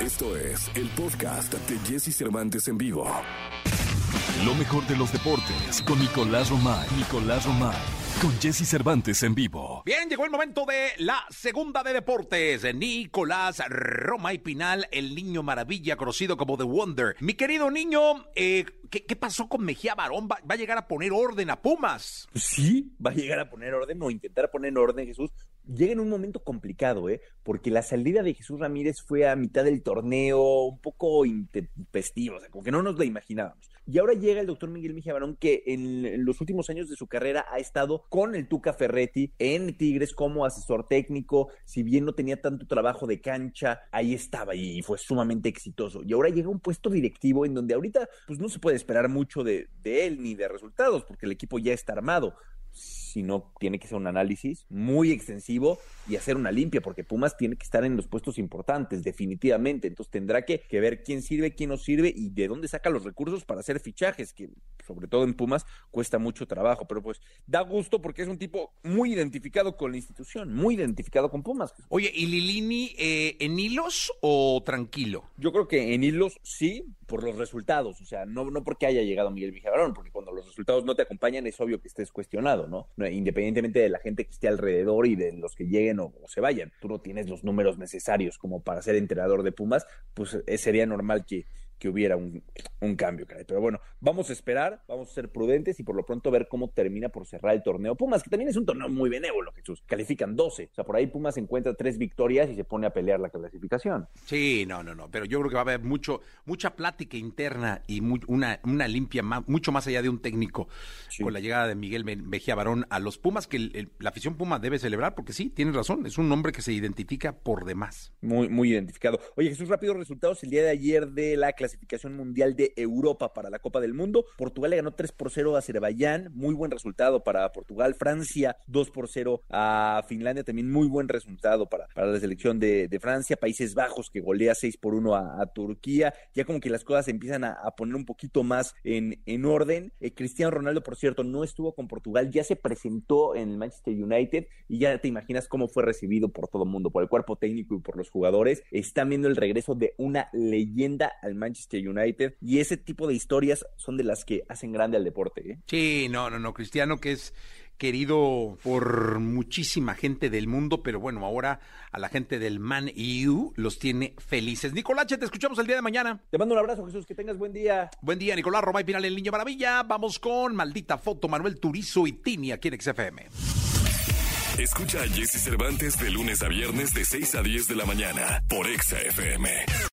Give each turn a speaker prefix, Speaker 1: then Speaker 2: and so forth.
Speaker 1: Esto es el podcast de Jesse Cervantes en vivo.
Speaker 2: Lo mejor de los deportes con Nicolás Romay. Nicolás Romay. Con Jesse Cervantes en vivo.
Speaker 3: Bien, llegó el momento de la segunda de deportes. Nicolás Roma y Pinal, el niño maravilla conocido como The Wonder. Mi querido niño, eh, ¿qué, qué pasó con Mejía Barón? ¿Va, va a llegar a poner orden a Pumas?
Speaker 4: Sí, va a llegar a poner orden o intentar poner orden Jesús. Llega en un momento complicado, ¿eh? Porque la salida de Jesús Ramírez fue a mitad del torneo, un poco intempestiva, o sea, como que no nos la imaginábamos. Y ahora llega el doctor Miguel Mejía Barón, que en, en los últimos años de su carrera ha estado con el Tuca Ferretti en Tigres como asesor técnico. Si bien no tenía tanto trabajo de cancha, ahí estaba y fue sumamente exitoso. Y ahora llega a un puesto directivo en donde ahorita pues no se puede esperar mucho de, de él ni de resultados, porque el equipo ya está armado sino tiene que ser un análisis muy extensivo y hacer una limpia, porque Pumas tiene que estar en los puestos importantes, definitivamente. Entonces tendrá que, ver quién sirve, quién no sirve y de dónde saca los recursos para hacer fichajes, que sobre todo en Pumas cuesta mucho trabajo. Pero pues da gusto porque es un tipo muy identificado con la institución, muy identificado con Pumas.
Speaker 3: Oye, ¿y Lilini eh, en hilos o tranquilo?
Speaker 4: Yo creo que en hilos sí, por los resultados. O sea, no, no porque haya llegado Miguel Villagrón, porque cuando los resultados no te acompañan es obvio que estés cuestionado, ¿no? Independientemente de la gente que esté alrededor y de los que lleguen o, o, se vayan. Tú no tienes los números necesarios como para ser entrenador de Pumas, pues eh, sería normal que, que hubiera un, un, cambio, caray. Pero bueno, vamos a esperar, vamos a ser prudentes y por lo pronto ver cómo termina por cerrar el torneo. Pumas, que también es un torneo muy benévolo, Jesús. Califican 12. O sea, por ahí Pumas encuentra tres victorias y se pone a pelear la clasificación.
Speaker 3: Sí, no, no, no. Pero yo creo que va a haber mucho, mucha plática interna y muy, una, una limpia, más, mucho más allá de un técnico sí. con la llegada de Miguel Mejía Barón a los Pumas, que el, el, la afición Puma debe celebrar, porque sí, tienes razón, es un hombre que se identifica por demás.
Speaker 4: Muy, muy identificado. Oye, Jesús, rápidos resultados el día de ayer de la clasificación clasificación mundial de Europa para la Copa del Mundo. Portugal le ganó 3 por 0 a Azerbaiyán, muy buen resultado para Portugal. Francia 2 por 0 a Finlandia, también muy buen resultado para, para la selección de, Francia. Países Bajos que golea 6 por 1 a, Turquía. Ya como que las cosas empiezan a, poner un poquito más en, en orden. Eh, Cristiano Ronaldo, por cierto, no estuvo con Portugal, ya se presentó en el Manchester United y ya te imaginas cómo fue recibido por todo el mundo, por el cuerpo técnico y por los jugadores. Están viendo el regreso de una leyenda al Manchester United y ese tipo de historias son de las que hacen grande al deporte. ¿eh?
Speaker 3: Sí, no, no, no, Cristiano que es querido por muchísima gente del mundo, pero bueno, ahora a la gente del Man EU los tiene felices. Nicolache, te escuchamos el día de mañana.
Speaker 4: Te mando un abrazo, Jesús, que tengas buen día.
Speaker 3: Buen día, Nicolás Romay Pinal, el Niño Maravilla. Vamos con Maldita Foto, Manuel Turizo y Tini aquí en XFM.
Speaker 1: Escucha a Jesse Cervantes de lunes a viernes de 6 a 10 de la mañana por XFM.